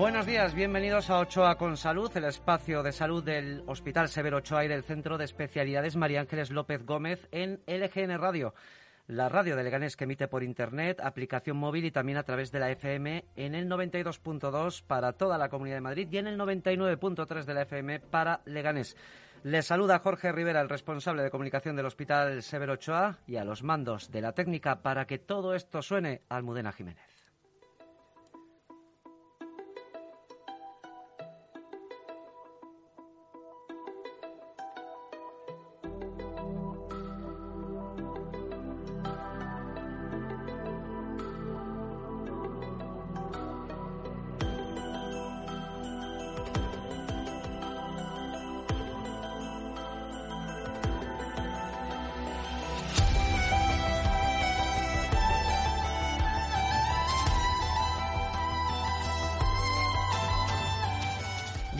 Buenos días, bienvenidos a Ochoa con Salud, el espacio de salud del Hospital Severo Ochoa y del Centro de Especialidades María Ángeles López Gómez en LGN Radio. La radio de Leganés que emite por internet, aplicación móvil y también a través de la FM en el 92.2 para toda la Comunidad de Madrid y en el 99.3 de la FM para Leganés. Les saluda Jorge Rivera, el responsable de comunicación del Hospital Severo Ochoa y a los mandos de la técnica para que todo esto suene Almudena Jiménez.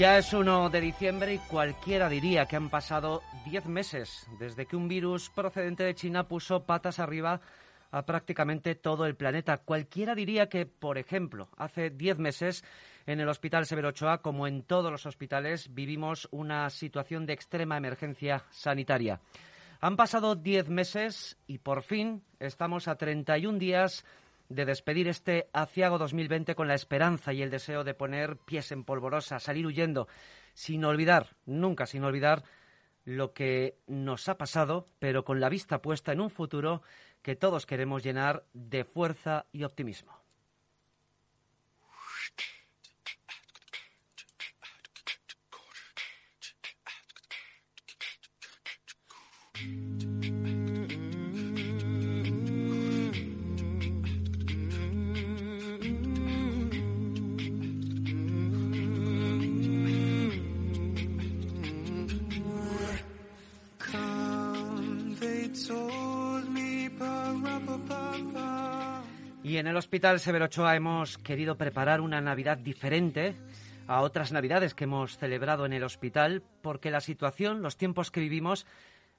Ya es 1 de diciembre y cualquiera diría que han pasado 10 meses desde que un virus procedente de China puso patas arriba a prácticamente todo el planeta. Cualquiera diría que, por ejemplo, hace 10 meses en el Hospital Severo Ochoa, como en todos los hospitales, vivimos una situación de extrema emergencia sanitaria. Han pasado 10 meses y por fin estamos a 31 días de despedir este aciago 2020 con la esperanza y el deseo de poner pies en polvorosa, salir huyendo, sin olvidar, nunca sin olvidar lo que nos ha pasado, pero con la vista puesta en un futuro que todos queremos llenar de fuerza y optimismo. Y en el Hospital Severo Ochoa hemos querido preparar una Navidad diferente a otras Navidades que hemos celebrado en el hospital, porque la situación, los tiempos que vivimos,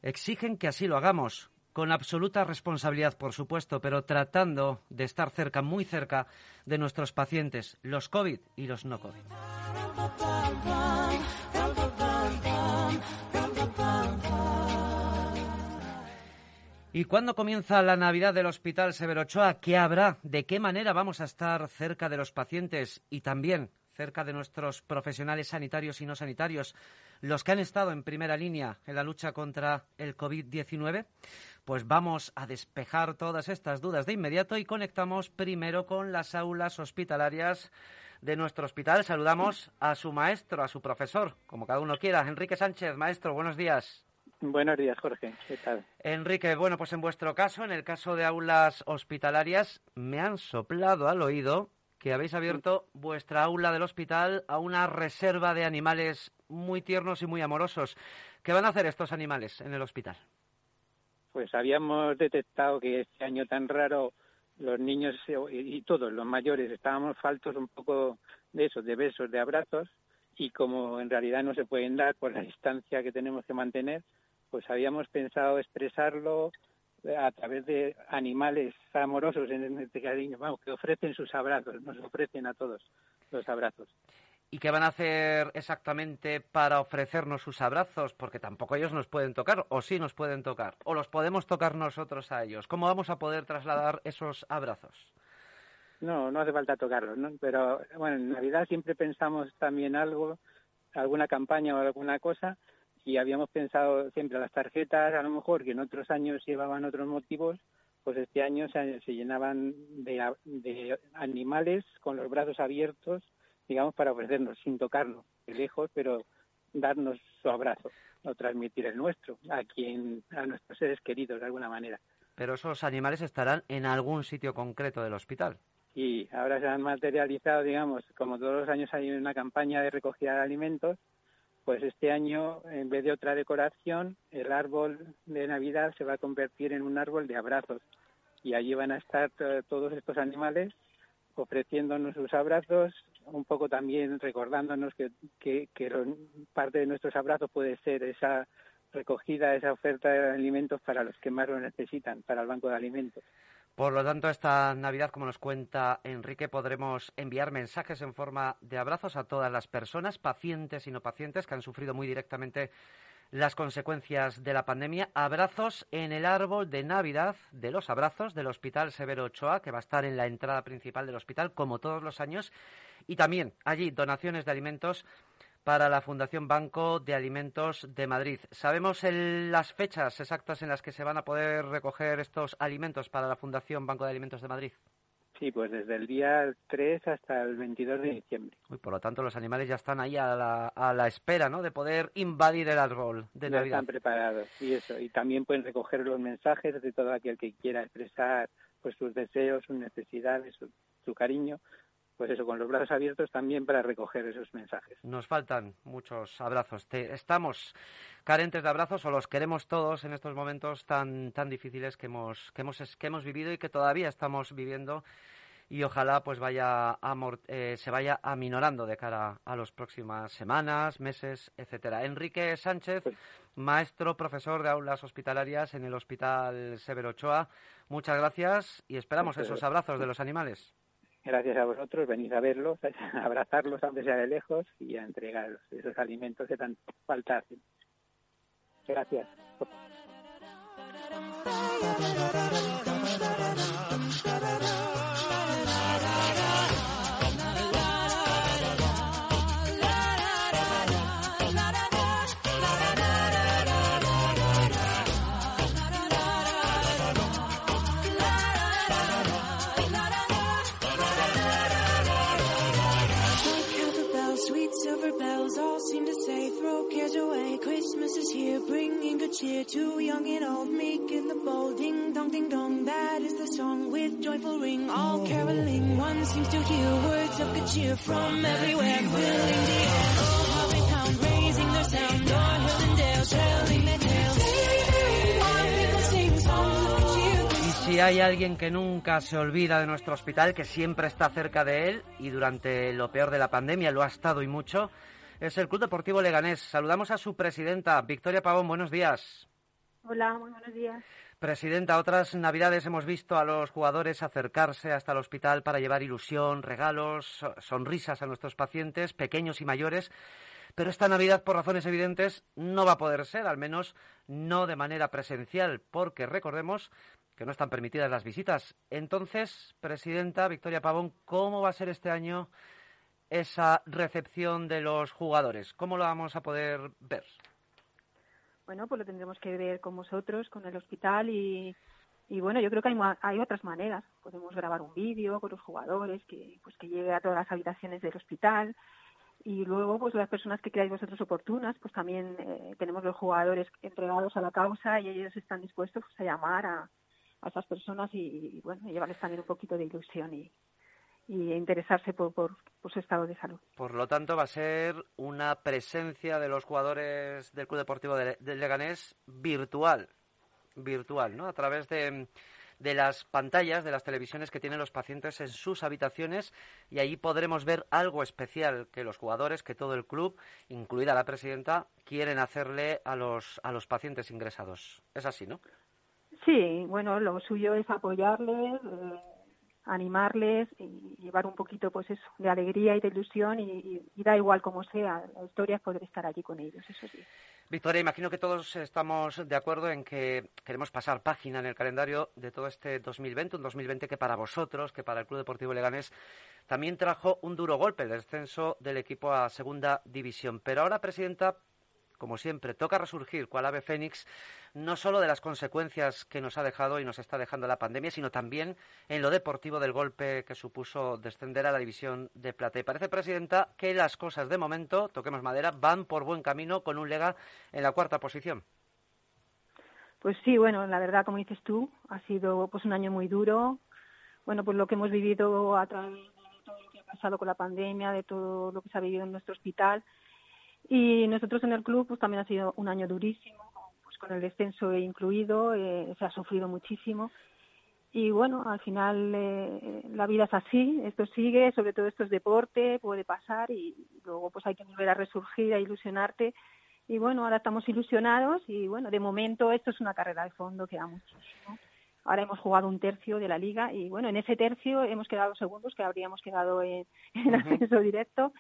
exigen que así lo hagamos, con absoluta responsabilidad, por supuesto, pero tratando de estar cerca, muy cerca, de nuestros pacientes, los COVID y los no COVID. ¿Y cuándo comienza la Navidad del Hospital Severo Ochoa? ¿Qué habrá? ¿De qué manera vamos a estar cerca de los pacientes y también cerca de nuestros profesionales sanitarios y no sanitarios, los que han estado en primera línea en la lucha contra el COVID-19? Pues vamos a despejar todas estas dudas de inmediato y conectamos primero con las aulas hospitalarias de nuestro hospital. Saludamos a su maestro, a su profesor, como cada uno quiera. Enrique Sánchez, maestro, buenos días. Buenos días, Jorge. ¿Qué tal? Enrique, bueno, pues en vuestro caso, en el caso de aulas hospitalarias, me han soplado al oído que habéis abierto vuestra aula del hospital a una reserva de animales muy tiernos y muy amorosos. ¿Qué van a hacer estos animales en el hospital? Pues habíamos detectado que este año tan raro los niños y todos los mayores estábamos faltos un poco de eso, de besos, de abrazos, y como en realidad no se pueden dar por la distancia que tenemos que mantener, pues habíamos pensado expresarlo a través de animales amorosos en este cariño, vamos, que ofrecen sus abrazos, nos ofrecen a todos los abrazos. ¿Y qué van a hacer exactamente para ofrecernos sus abrazos? Porque tampoco ellos nos pueden tocar, o sí nos pueden tocar, o los podemos tocar nosotros a ellos. ¿Cómo vamos a poder trasladar esos abrazos? No, no hace falta tocarlos, ¿no? Pero bueno, en Navidad siempre pensamos también algo, alguna campaña o alguna cosa, y habíamos pensado siempre las tarjetas, a lo mejor que en otros años llevaban otros motivos, pues este año se, llenaban de, de, animales con los brazos abiertos, digamos, para ofrecernos, sin tocarnos, de lejos, pero darnos su abrazo o transmitir el nuestro a quien a nuestros seres queridos de alguna manera. Pero esos animales estarán en algún sitio concreto del hospital. Y ahora se han materializado, digamos, como todos los años hay una campaña de recogida de alimentos, pues este año, en vez de otra decoración, el árbol de Navidad se va a convertir en un árbol de abrazos. Y allí van a estar todos estos animales ofreciéndonos sus abrazos, un poco también recordándonos que, que, parte de nuestros abrazos puede ser esa recogida, esa oferta de alimentos para los que más lo necesitan, para el banco de alimentos. Por lo tanto, esta Navidad, como nos cuenta Enrique, podremos enviar mensajes en forma de abrazos a todas las personas, pacientes y no pacientes, que han sufrido muy directamente las consecuencias de la pandemia. Abrazos en el árbol de Navidad de los abrazos del Hospital Severo Ochoa, que va a estar en la entrada principal del hospital, como todos los años. Y también allí donaciones de alimentos para la Fundación Banco de Alimentos de Madrid. ¿Sabemos las fechas exactas en las que se van a poder recoger estos alimentos para la Fundación Banco de Alimentos de Madrid? Sí, pues desde el día 3 hasta el 22 de diciembre. por lo tanto, los animales ya están ahí a la, a la espera, ¿no? De poder invadir el árbol de ya Están preparados y eso. Y también pueden recoger los mensajes de todo aquel que quiera expresar pues sus deseos, sus necesidades, su cariño pues eso, con los brazos abiertos también para recoger esos mensajes. Nos faltan muchos abrazos. estamos carentes de abrazos o los queremos todos en estos momentos tan, tan difíciles que hemos, que, hemos, que hemos vivido y que todavía estamos viviendo y ojalá pues vaya eh, se vaya aminorando de cara a las próximas semanas, meses, etcétera. Enrique Sánchez, maestro, profesor de aulas hospitalarias en el Hospital Severo Ochoa, muchas gracias y esperamos esos abrazos de los animales gracias a vosotros, venís a verlos, a abrazarlos aunque sea de lejos y a entregar esos alimentos que tan falta. Gracias. Cheer to young and old, meek and the bold. Ding dong, ding dong, that is the song with joyful ring. All caroling, one seems to hear words of good cheer from everywhere. Filling the air, oh, how they pound, raising their sound. O'er hill and dale, telling their tales. Si hay alguien que nunca se olvida de nuestro hospital, que siempre está cerca de él y durante lo peor de la pandemia lo ha estado y mucho, es el Club Deportivo Leganés. Saludamos a su presidenta, Victoria Pavón. Buenos días. Hola, muy buenos días. Presidenta, otras navidades hemos visto a los jugadores acercarse hasta el hospital para llevar ilusión, regalos, sonrisas a nuestros pacientes, pequeños y mayores. Pero esta Navidad, por razones evidentes, no va a poder ser, al menos no de manera presencial, porque recordemos que no están permitidas las visitas. Entonces, Presidenta Victoria Pavón, ¿cómo va a ser este año esa recepción de los jugadores? ¿Cómo lo vamos a poder ver? Bueno, pues lo tendremos que ver con vosotros, con el hospital y, y bueno, yo creo que hay, hay otras maneras. Podemos grabar un vídeo con los jugadores que, pues que llegue a todas las habitaciones del hospital y luego pues las personas que creáis vosotros oportunas, pues también eh, tenemos los jugadores entregados a la causa y ellos están dispuestos pues, a llamar a, a esas personas y, y bueno, llevarles también un poquito de ilusión y, y interesarse por, por, su estado de salud. Por lo tanto, va a ser una presencia de los jugadores del Club Deportivo de, Leganés virtual, virtual, ¿no? A través de, de las pantallas, de las televisiones que tienen los pacientes en sus habitaciones y ahí podremos ver algo especial que los jugadores, que todo el club, incluida la presidenta, quieren hacerle a los, a los pacientes ingresados. Es así, ¿no? Sí, bueno, lo suyo es apoyarles, eh, animarles y llevar un poquito pues eso de alegría y de ilusión y, da igual como sea la historia es poder estar allí con ellos eso sí. Victoria imagino que todos estamos de acuerdo en que queremos pasar página en el calendario de todo este 2020 un 2020 que para vosotros que para el Club Deportivo Leganés también trajo un duro golpe el descenso del equipo a segunda división. Pero ahora presidenta como siempre, toca resurgir cual ave fénix, no solo de las consecuencias que nos ha dejado y nos está dejando la pandemia, sino también en lo deportivo del golpe que supuso descender a la división de plata. Y parece, Presidenta, que las cosas de momento, toquemos madera, van por buen camino con un Lega en la cuarta posición. Pues sí, bueno, la verdad, como dices tú, ha sido pues un año muy duro. Bueno, pues lo que hemos vivido a través de todo lo que ha pasado con la pandemia, de todo lo que se ha vivido en nuestro hospital, y nosotros en el club pues también ha sido un año durísimo, pues con el descenso incluido, eh, se ha sufrido muchísimo. Y bueno, al final eh, la vida es así, esto sigue, sobre todo esto es deporte, puede pasar y luego pues hay que volver a resurgir, a ilusionarte. Y bueno, ahora estamos ilusionados y bueno, de momento esto es una carrera de fondo, queda muchísimo. Ahora hemos jugado un tercio de la liga y bueno, en ese tercio hemos quedado segundos, que habríamos quedado en, ascenso directo.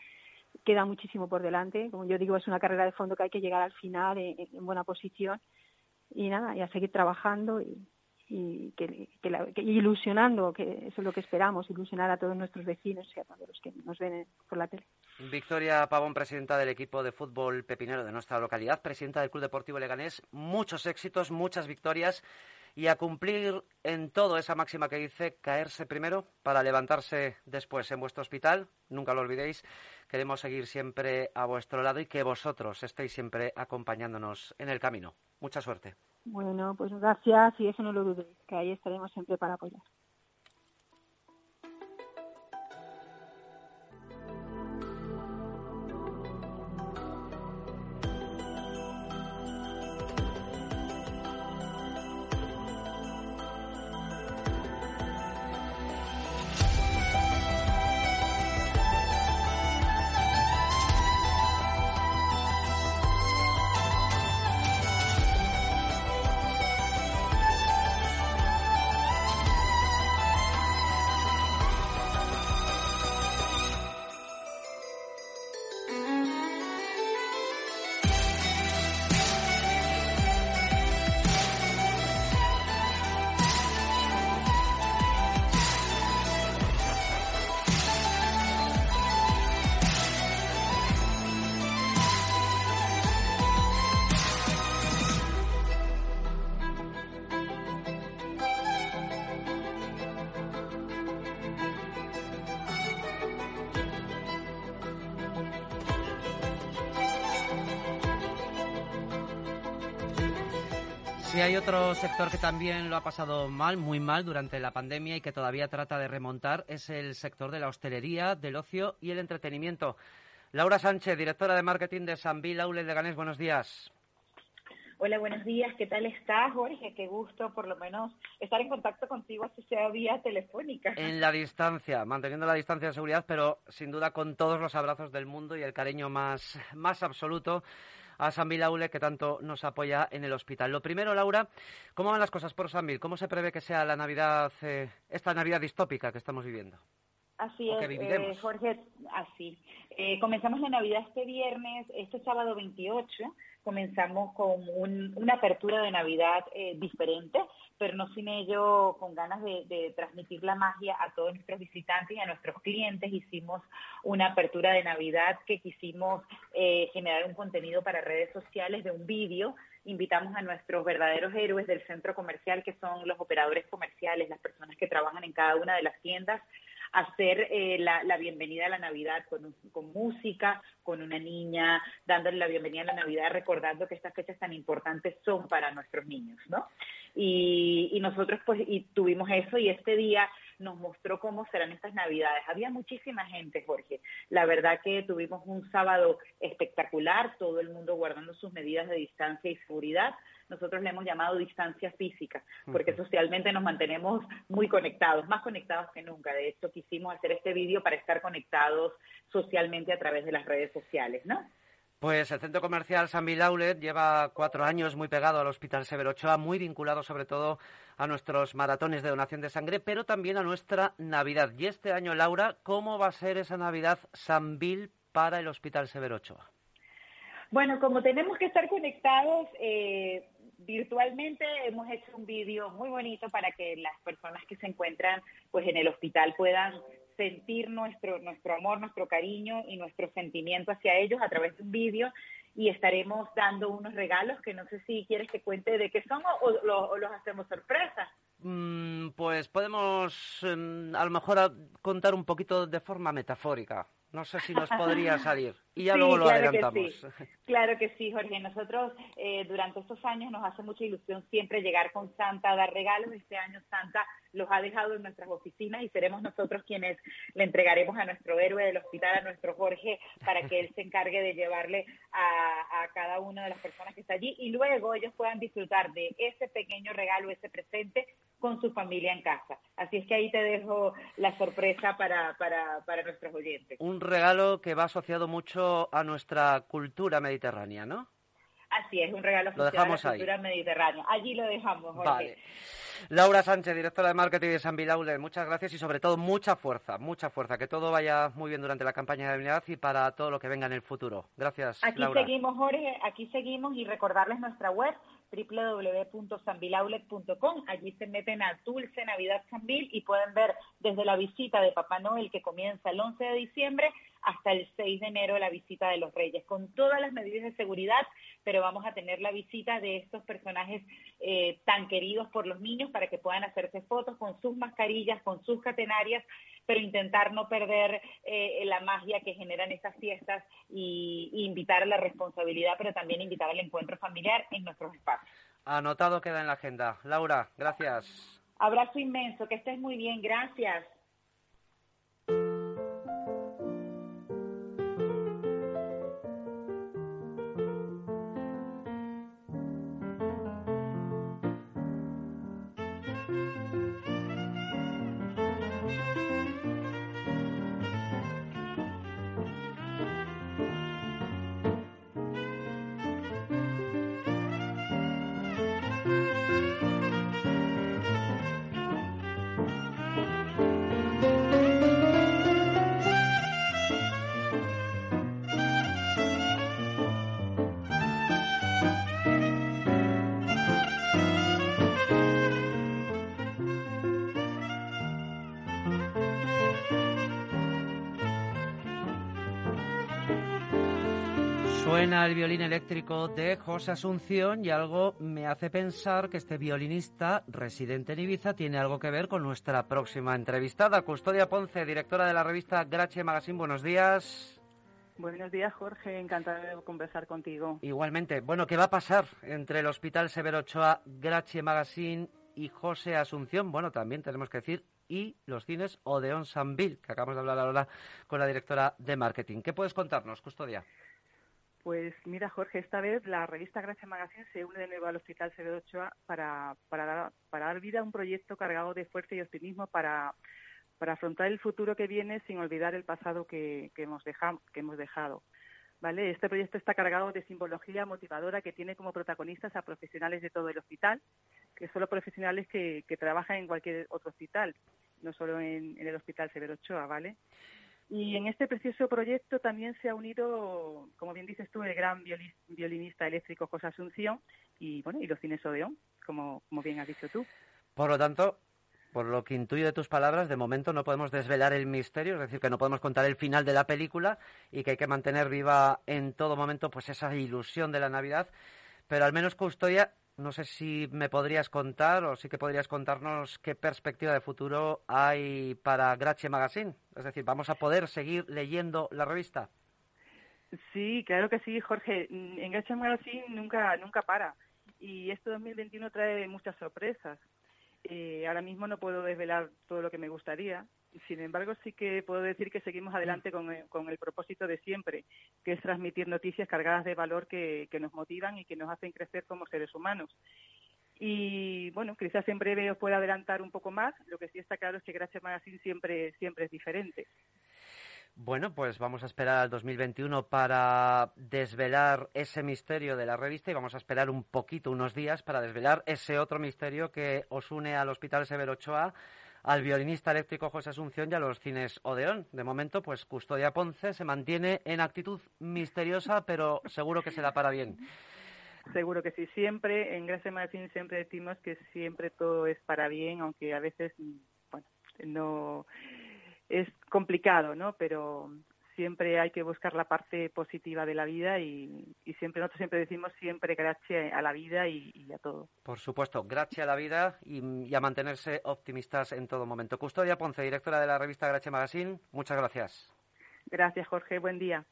Queda muchísimo por delante. Como yo digo, es una carrera de fondo que hay que llegar al final en, buena posición. Y nada, y a seguir trabajando y, y que, ilusionando, que eso es lo que esperamos, ilusionar a todos nuestros vecinos y a todos los que nos ven por la tele. Victoria Pavón, presidenta del equipo de fútbol pepinero de nuestra localidad, presidenta del Club Deportivo Leganés, muchos éxitos, muchas victorias y a cumplir en todo esa máxima que dice caerse primero para levantarse después en vuestro hospital. Nunca lo olvidéis. Queremos seguir siempre a vuestro lado y que vosotros estéis siempre acompañándonos en el camino. Mucha suerte. Bueno, pues gracias y eso no lo dudéis, que ahí estaremos siempre para apoyar. Si hay otro sector que también lo ha pasado mal, muy mal durante la pandemia y que todavía trata de remontar, es el sector de la hostelería, del ocio y el entretenimiento. Laura Sánchez, directora de marketing de Sanvil Aule de Ganés, buenos días. Hola, buenos días. ¿Qué tal estás, Jorge? Qué gusto, por lo menos, estar en contacto contigo, así sea vía telefónica. En la distancia, manteniendo la distancia de seguridad, pero sin duda con todos los abrazos del mundo y el cariño más, más absoluto a Sanvil Aule, que tanto nos apoya en el hospital. Lo primero, Laura, ¿cómo van las cosas por Sanvil? ¿Cómo se prevé que sea la Navidad, eh, esta Navidad distópica que estamos viviendo? Así es, eh, Jorge, así. Eh, comenzamos la Navidad este viernes, este sábado 28, comenzamos con una apertura de Navidad diferente pero no sin ello con ganas de, transmitir la magia a todos nuestros visitantes y a nuestros clientes. Hicimos una apertura de Navidad que quisimos eh, generar un contenido para redes sociales de un vídeo. Invitamos a nuestros verdaderos héroes del centro comercial, que son los operadores comerciales, las personas que trabajan en cada una de las tiendas, hacer eh, la, bienvenida a la Navidad con, con, música, con una niña, dándole la bienvenida a la Navidad, recordando que estas fechas tan importantes son para nuestros niños, ¿no? Y, y nosotros pues y tuvimos eso y este día nos mostró cómo serán estas Navidades. Había muchísima gente, Jorge. La verdad que tuvimos un sábado espectacular, todo el mundo guardando sus medidas de distancia y seguridad nosotros le hemos llamado distancia física, porque socialmente nos mantenemos muy conectados, más conectados que nunca. De hecho, quisimos hacer este vídeo para estar conectados socialmente a través de las redes sociales, ¿no? Pues el centro comercial San Outlet lleva cuatro años muy pegado al Hospital Severo Ochoa, muy vinculado sobre todo a nuestros maratones de donación de sangre, pero también a nuestra Navidad. Y este año, Laura, ¿cómo va a ser esa Navidad San para el Hospital Severo Ochoa? Bueno, como tenemos que estar conectados, eh, virtualmente hemos hecho un vídeo muy bonito para que las personas que se encuentran pues en el hospital puedan sentir nuestro nuestro amor, nuestro cariño y nuestro sentimiento hacia ellos a través de un vídeo y estaremos dando unos regalos que no sé si quieres que cuente de qué son o, los hacemos sorpresa. Mm, pues podemos em, a lo mejor contar un poquito de forma metafórica. No sé si nos podría salir. Y ya luego lo claro adelantamos. Que sí. Claro que sí, Jorge. Nosotros eh, durante estos años nos hace mucha ilusión siempre llegar con Santa a dar regalos. Este año Santa los ha dejado en nuestras oficinas y seremos nosotros quienes le entregaremos a nuestro héroe del hospital, a nuestro Jorge, para que él se encargue de llevarle a, a cada una de las personas que está allí y luego ellos puedan disfrutar de ese pequeño regalo, ese presente con su familia en casa. Así es que ahí te dejo la sorpresa para, para, para nuestros oyentes. Un regalo que va asociado mucho a nuestra cultura mediterránea, ¿no? Así es, un regalo asociado a la cultura mediterránea. Allí lo dejamos, Jorge. Vale. Laura Sánchez, directora de marketing de San Bilaule, muchas gracias y sobre todo mucha fuerza, mucha fuerza, que todo vaya muy bien durante la campaña de Navidad y para todo lo que venga en el futuro. Gracias. Aquí seguimos, Jorge, aquí seguimos y recordarles nuestra web www.sanvilaulet.com. Allí se meten a Dulce Navidad Sanvil y pueden ver desde la visita de Papá Noel que comienza el 11 de diciembre hasta el 6 de enero la visita de los Reyes, con todas las medidas de seguridad, pero vamos a tener la visita de estos personajes eh, tan queridos por los niños para que puedan hacerse fotos con sus mascarillas, con sus catenarias, pero intentar no perder eh, la magia que generan esas fiestas y, y invitar a la responsabilidad, pero también invitar al encuentro familiar en nuestros espacios. Anotado queda en la agenda. Laura, gracias. Abrazo inmenso, que estés muy bien, gracias. Suena el violín eléctrico de José Asunción y algo me hace pensar que este violinista residente en Ibiza tiene algo que ver con nuestra próxima entrevistada. Custodia Ponce, directora de la revista Grache Magazine. Buenos días. Buenos días, Jorge. Encantada de conversar contigo. Igualmente. Bueno, ¿qué va a pasar entre el Hospital Severo Ochoa, Grache Magazine y José Asunción? Bueno, también tenemos que decir y los cines Odeon Sanville, que acabamos de hablar ahora con la directora de marketing. ¿Qué puedes contarnos, Custodia? Pues mira, Jorge, esta vez la revista Gracia Magazine se une de nuevo al Hospital Severo Ochoa para, para, dar, para dar vida a un proyecto cargado de fuerza y optimismo para, para afrontar el futuro que viene sin olvidar el pasado que, que, hemos, dejado. ¿Vale? Este proyecto está cargado de simbología motivadora que tiene como protagonistas a profesionales de todo el hospital, que son los profesionales que, que trabajan en cualquier otro hospital, no solo en, en el Hospital Severo Ochoa, ¿vale? Y en este precioso proyecto también se ha unido, como bien dices tú, el gran violinista eléctrico José Asunción y, bueno, y los cines Odeón, como, como bien has dicho tú. Por lo tanto, por lo que intuyo de tus palabras, de momento no podemos desvelar el misterio, es decir, que no podemos contar el final de la película y que hay que mantener viva en todo momento pues esa ilusión de la Navidad, pero al menos Custodia no sé si me podrías contar o sí que podrías contarnos qué perspectiva de futuro hay para Grache Magazine. Es decir, ¿vamos a poder seguir leyendo la revista? Sí, claro que sí, Jorge. En Grache Magazine nunca, nunca para. Y este 2021 trae muchas sorpresas. Eh, ahora mismo no puedo desvelar todo lo que me gustaría, sin embargo, sí que puedo decir que seguimos adelante con, el propósito de siempre, que es transmitir noticias cargadas de valor que, nos motivan y que nos hacen crecer como seres humanos. Y bueno, quizás en breve os pueda adelantar un poco más. Lo que sí está claro es que Gracias Magazine siempre, siempre es diferente. Bueno, pues vamos a esperar al 2021 para desvelar ese misterio de la revista y vamos a esperar un poquito, unos días, para desvelar ese otro misterio que os une al Hospital Severo Ochoa al violinista eléctrico José Asunción y a los cines Odeón. De momento, pues Custodia Ponce se mantiene en actitud misteriosa, pero seguro que se da para bien. Seguro que sí, siempre, en Gracia Martín siempre decimos que siempre todo es para bien, aunque a veces, bueno, no es complicado, ¿no? Pero siempre hay que buscar la parte positiva de la vida y, siempre nosotros siempre decimos siempre gracias a la vida y, a todo. Por supuesto, gracias a la vida y, a mantenerse optimistas en todo momento. Custodia Ponce, directora de la revista Gracia Magazine, muchas gracias. Gracias, Jorge. Buen día.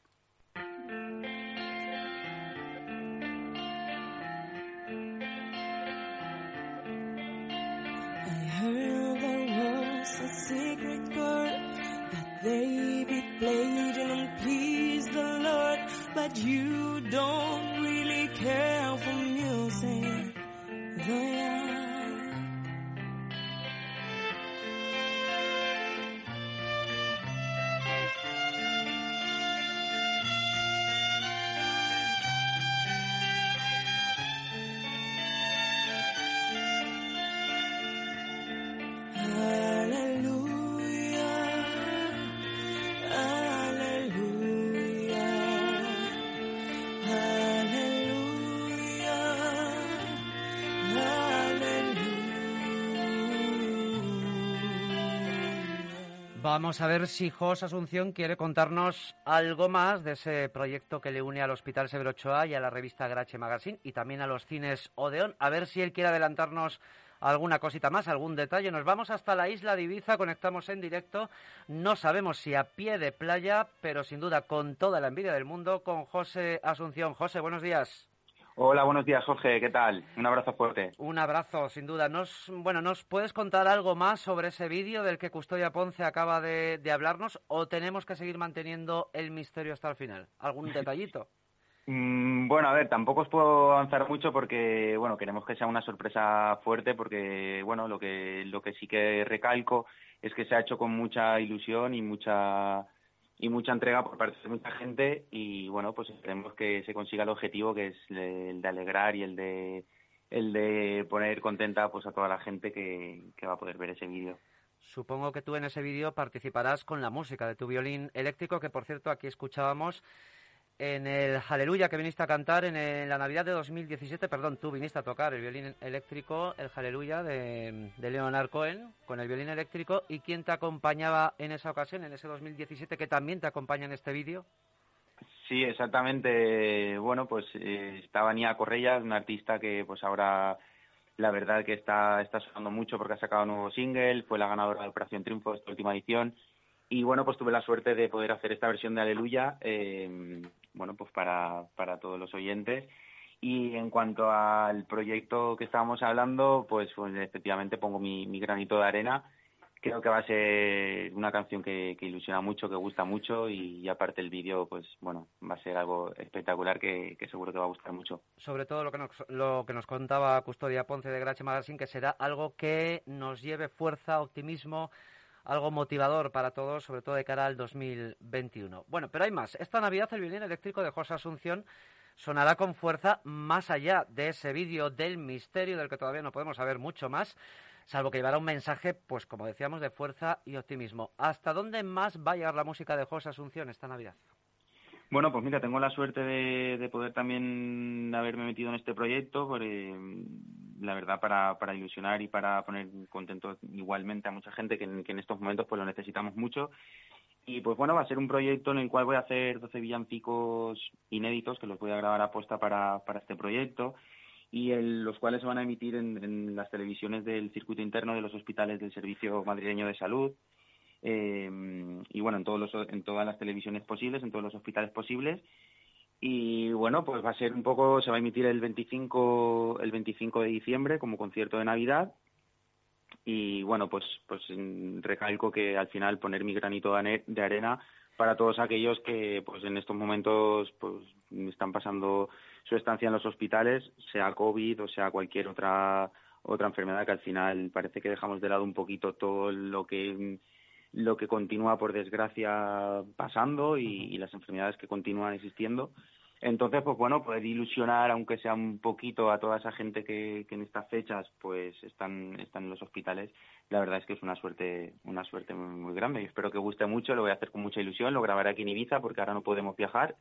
They be played and please the Lord, but you don't really care for music. Vamos a ver si Jos Asunción quiere contarnos algo más de ese proyecto que le une al Hospital Severo Ochoa y a la revista Grache Magazine y también a los cines Odeón. A ver si él quiere adelantarnos alguna cosita más, algún detalle. Nos vamos hasta la isla de Ibiza, conectamos en directo. No sabemos si a pie de playa, pero sin duda con toda la envidia del mundo, con José Asunción. José, buenos días. Hola, buenos días, Jorge. ¿Qué tal? Un abrazo fuerte. Un abrazo, sin duda. Nos, bueno, ¿nos puedes contar algo más sobre ese vídeo del que Custodia Ponce acaba de, hablarnos o tenemos que seguir manteniendo el misterio hasta el final? ¿Algún detallito? Mm, bueno, a ver, tampoco os puedo avanzar mucho porque, bueno, queremos que sea una sorpresa fuerte porque, bueno, lo que, lo que sí que recalco es que se ha hecho con mucha ilusión y mucha y mucha entrega por parte de mucha gente y bueno pues esperemos que se consiga el objetivo que es el de alegrar y el de el de poner contenta pues a toda la gente que, que va a poder ver ese vídeo. Supongo que tú en ese vídeo participarás con la música de tu violín eléctrico, que por cierto aquí escuchábamos en el Aleluya que viniste a cantar en, la Navidad de 2017, perdón, tú viniste a tocar el violín eléctrico, el Aleluya de, de Leonard Cohen, con el violín eléctrico, ¿y quién te acompañaba en esa ocasión, en ese 2017, que también te acompaña en este vídeo? Sí, exactamente. Bueno, pues eh, estaba Nia Correia, una artista que pues ahora la verdad que está, está sonando mucho porque ha sacado un nuevo single, fue la ganadora de Operación Triunfo, esta última edición, y bueno, pues tuve la suerte de poder hacer esta versión de Aleluya, eh, bueno, pues para, para todos los oyentes. Y en cuanto al proyecto que estábamos hablando, pues, pues efectivamente pongo mi, granito de arena. Creo que va a ser una canción que, ilusiona mucho, que gusta mucho y, aparte el vídeo, pues bueno, va a ser algo espectacular que, seguro que va a gustar mucho. Sobre todo lo que nos, lo que nos contaba Custodia Ponce de Grache Magazine, que será algo que nos lleve fuerza, optimismo, algo motivador para todos, sobre todo de cara al 2021. Bueno, pero hay más. Esta Navidad el violín eléctrico de José Asunción sonará con fuerza más allá de ese vídeo del misterio del que todavía no podemos saber mucho más, salvo que llevará un mensaje, pues como decíamos, de fuerza y optimismo. ¿Hasta dónde más va a llegar la música de José Asunción esta Navidad? Bueno, pues mira, tengo la suerte de, poder también haberme metido en este proyecto, porque la verdad para, para ilusionar y para poner contento igualmente a mucha gente que en, estos momentos pues lo necesitamos mucho. Y pues bueno, va a ser un proyecto en el cual voy a hacer 12 villancicos inéditos que los voy a grabar a posta para, para este proyecto y los cuales se van a emitir en, en, las televisiones del circuito interno de los hospitales del Servicio Madrileño de Salud eh, y bueno, en, todos los, en todas las televisiones posibles, en todos los hospitales posibles. Y bueno, pues va a ser un poco, se va a emitir el 25, el 25 de diciembre como concierto de Navidad. Y bueno, pues, pues recalco que al final poner mi granito de arena para todos aquellos que pues en estos momentos pues están pasando su estancia en los hospitales, sea COVID o sea cualquier otra otra enfermedad que al final parece que dejamos de lado un poquito todo lo que lo que continúa por desgracia pasando y, las enfermedades que continúan existiendo. Entonces, pues bueno, poder ilusionar, aunque sea un poquito, a toda esa gente que, en estas fechas pues están, están en los hospitales, la verdad es que es una suerte, una suerte muy, grande. Y espero que guste mucho, lo voy a hacer con mucha ilusión, lo grabaré aquí en Ibiza porque ahora no podemos viajar.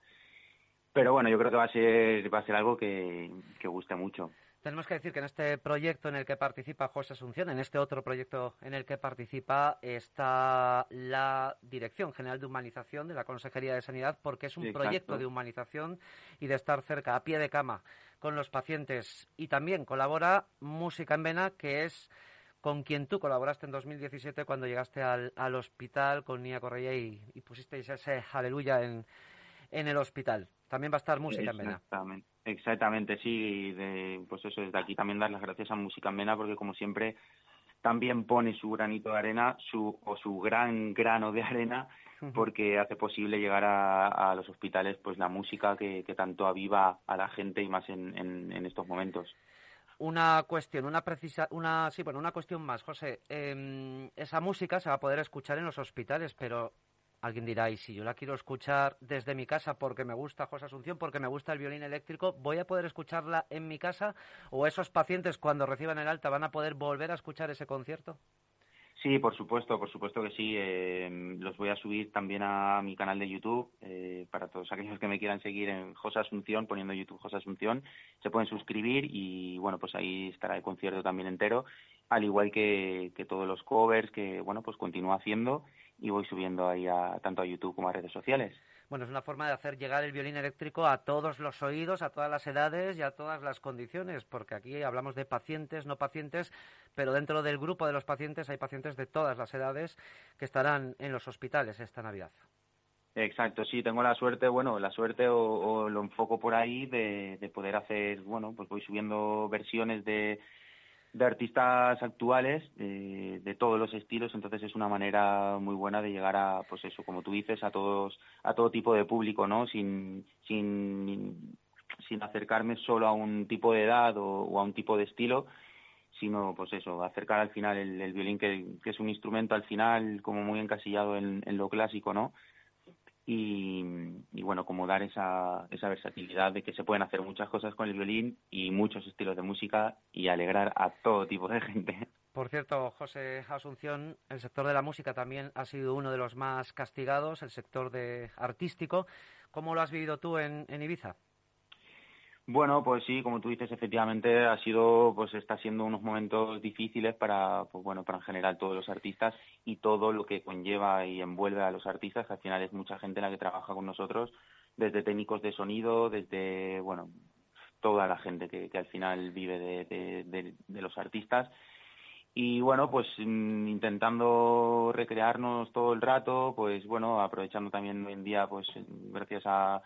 Pero bueno, yo creo que va a ser, va a ser algo que, que guste mucho. Tenemos que decir que en este proyecto en el que participa José Asunción, en este otro proyecto en el que participa, está la Dirección General de Humanización de la Consejería de Sanidad, porque es un proyecto de humanización y de estar cerca, a pie de cama, con los pacientes. Y también colabora Música en Vena, que es con quien tú colaboraste en 2017 cuando llegaste al, hospital con Nia Correa y, y pusisteis ese aleluya en, en el hospital. También va a estar Música en Vena. Exactamente. Exactamente, sí. De, pues eso, desde aquí también dar las gracias a Música Mena porque como siempre también pone su granito de arena su, o su gran grano de arena porque hace posible llegar a, los hospitales pues la música que, tanto aviva a la gente y más en, en, estos momentos. Una cuestión, una precisa, una sí, bueno, una cuestión más, José. Em, esa música se va a poder escuchar en los hospitales, pero Alguien dirá, y si yo la quiero escuchar desde mi casa porque me gusta José Asunción, porque me gusta el violín eléctrico, ¿voy a poder escucharla en mi casa? ¿O esos pacientes cuando reciban el alta van a poder volver a escuchar ese concierto? Sí, por supuesto, por supuesto que sí. Eh, los voy a subir también a mi canal de YouTube eh, para todos aquellos que me quieran seguir en José Asunción, poniendo YouTube José Asunción, se pueden suscribir y bueno, pues ahí estará el concierto también entero, al igual que, que todos los covers que bueno, pues continúo haciendo y voy subiendo ahí a, tanto a YouTube como a redes sociales. Bueno, es una forma de hacer llegar el violín eléctrico a todos los oídos, a todas las edades y a todas las condiciones, porque aquí hablamos de pacientes, no pacientes, pero dentro del grupo de los pacientes hay pacientes de todas las edades que estarán en los hospitales esta Navidad. Exacto, sí, tengo la suerte, bueno, la suerte o, lo enfoco por ahí de, de, poder hacer, bueno, pues voy subiendo versiones de, de artistas actuales de todos los estilos entonces es una manera muy buena de llegar a pues eso como tú dices a todos a todo tipo de público no sin sin sin acercarme solo a un tipo de edad o, a un tipo de estilo sino pues eso acercar al final el, violín que, que, es un instrumento al final como muy encasillado en, en lo clásico no y, bueno, como dar esa, esa versatilidad de que se pueden hacer muchas cosas con el violín y muchos estilos de música y alegrar a todo tipo de gente. Por cierto, José Asunción, el sector de la música también ha sido uno de los más castigados, el sector de artístico. ¿Cómo lo has vivido tú en Ibiza? Bueno, pues sí, como tú dices, efectivamente ha sido, pues está siendo unos momentos difíciles para, pues bueno, para en general todos los artistas y todo lo que conlleva y envuelve a los artistas, al final es mucha gente la que trabaja con nosotros, desde técnicos de sonido, desde, bueno, toda la gente que, que al final vive de, de, de, los artistas. Y bueno, pues mm, intentando recrearnos todo el rato, pues bueno, aprovechando también hoy en día, pues gracias a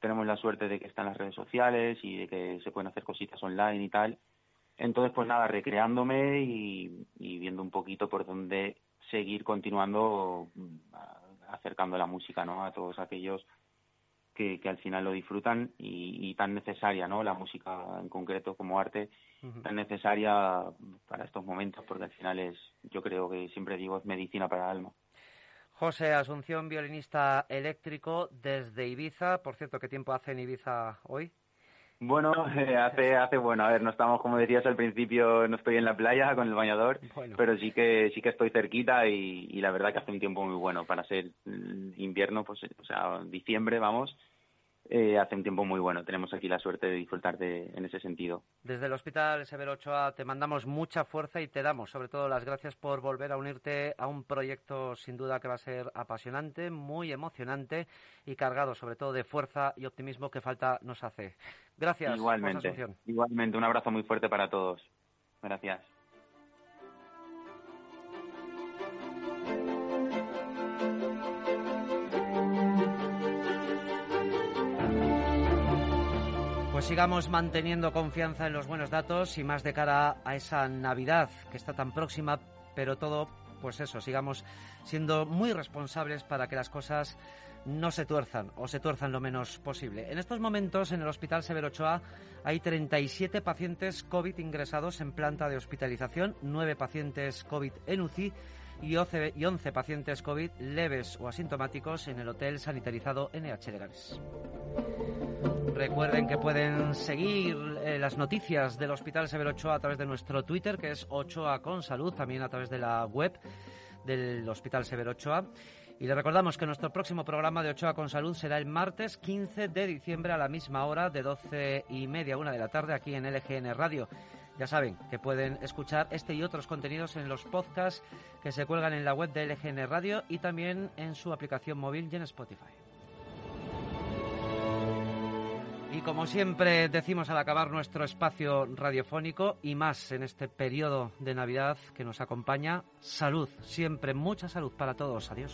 tenemos la suerte de que están las redes sociales y de que se pueden hacer cositas online y tal. Entonces, pues nada, recreándome y, viendo un poquito por dónde seguir continuando mm, acercando la música, ¿no? A todos aquellos que, que al final lo disfrutan y, tan necesaria, ¿no? La música en concreto como arte, tan necesaria para estos momentos porque al final es, yo creo que siempre digo, es medicina para el alma. José Asunción, violinista eléctrico desde Ibiza. Por cierto, ¿qué tiempo hace en Ibiza hoy? Bueno, hace, hace bueno, a ver, no estamos, como decías al principio, no estoy en la playa con el bañador, pero sí que sí que estoy cerquita y, y, la verdad que hace un tiempo muy bueno para ser invierno, pues, o sea, diciembre, vamos, eh, hace un tiempo muy bueno. Tenemos aquí la suerte de disfrutar de, en ese sentido. Desde el Hospital Severo Ochoa te mandamos mucha fuerza y te damos sobre todo las gracias por volver a unirte a un proyecto sin duda que va a ser apasionante, muy emocionante y cargado sobre todo de fuerza y optimismo que falta nos hace. Gracias. Igualmente. Igualmente. Un abrazo muy fuerte para todos. Gracias. Pues sigamos manteniendo confianza en los buenos datos y más de cara a esa Navidad que está tan próxima, pero todo, pues eso, sigamos siendo muy responsables para que las cosas no se tuerzan o se tuerzan lo menos posible. En estos momentos en el Hospital Severo Ochoa hay 37 pacientes COVID ingresados en planta de hospitalización, 9 pacientes COVID en UCI y 11, y 11 pacientes COVID leves o asintomáticos en el Hotel Sanitarizado NH Legares. Recuerden que pueden seguir eh, las noticias del Hospital Severo Ochoa a través de nuestro Twitter, que es Ochoa con Salud, también a través de la web del Hospital Severo Ochoa. Y le recordamos que nuestro próximo programa de Ochoa con Salud será el martes 15 de diciembre a la misma hora, de 12 y media una de la tarde, aquí en LGN Radio. Ya saben que pueden escuchar este y otros contenidos en los podcasts que se cuelgan en la web de LGN Radio y también en su aplicación móvil y en Spotify. Y como siempre decimos al acabar nuestro espacio radiofónico y más en este periodo de Navidad que nos acompaña, salud, siempre mucha salud para todos. Adiós.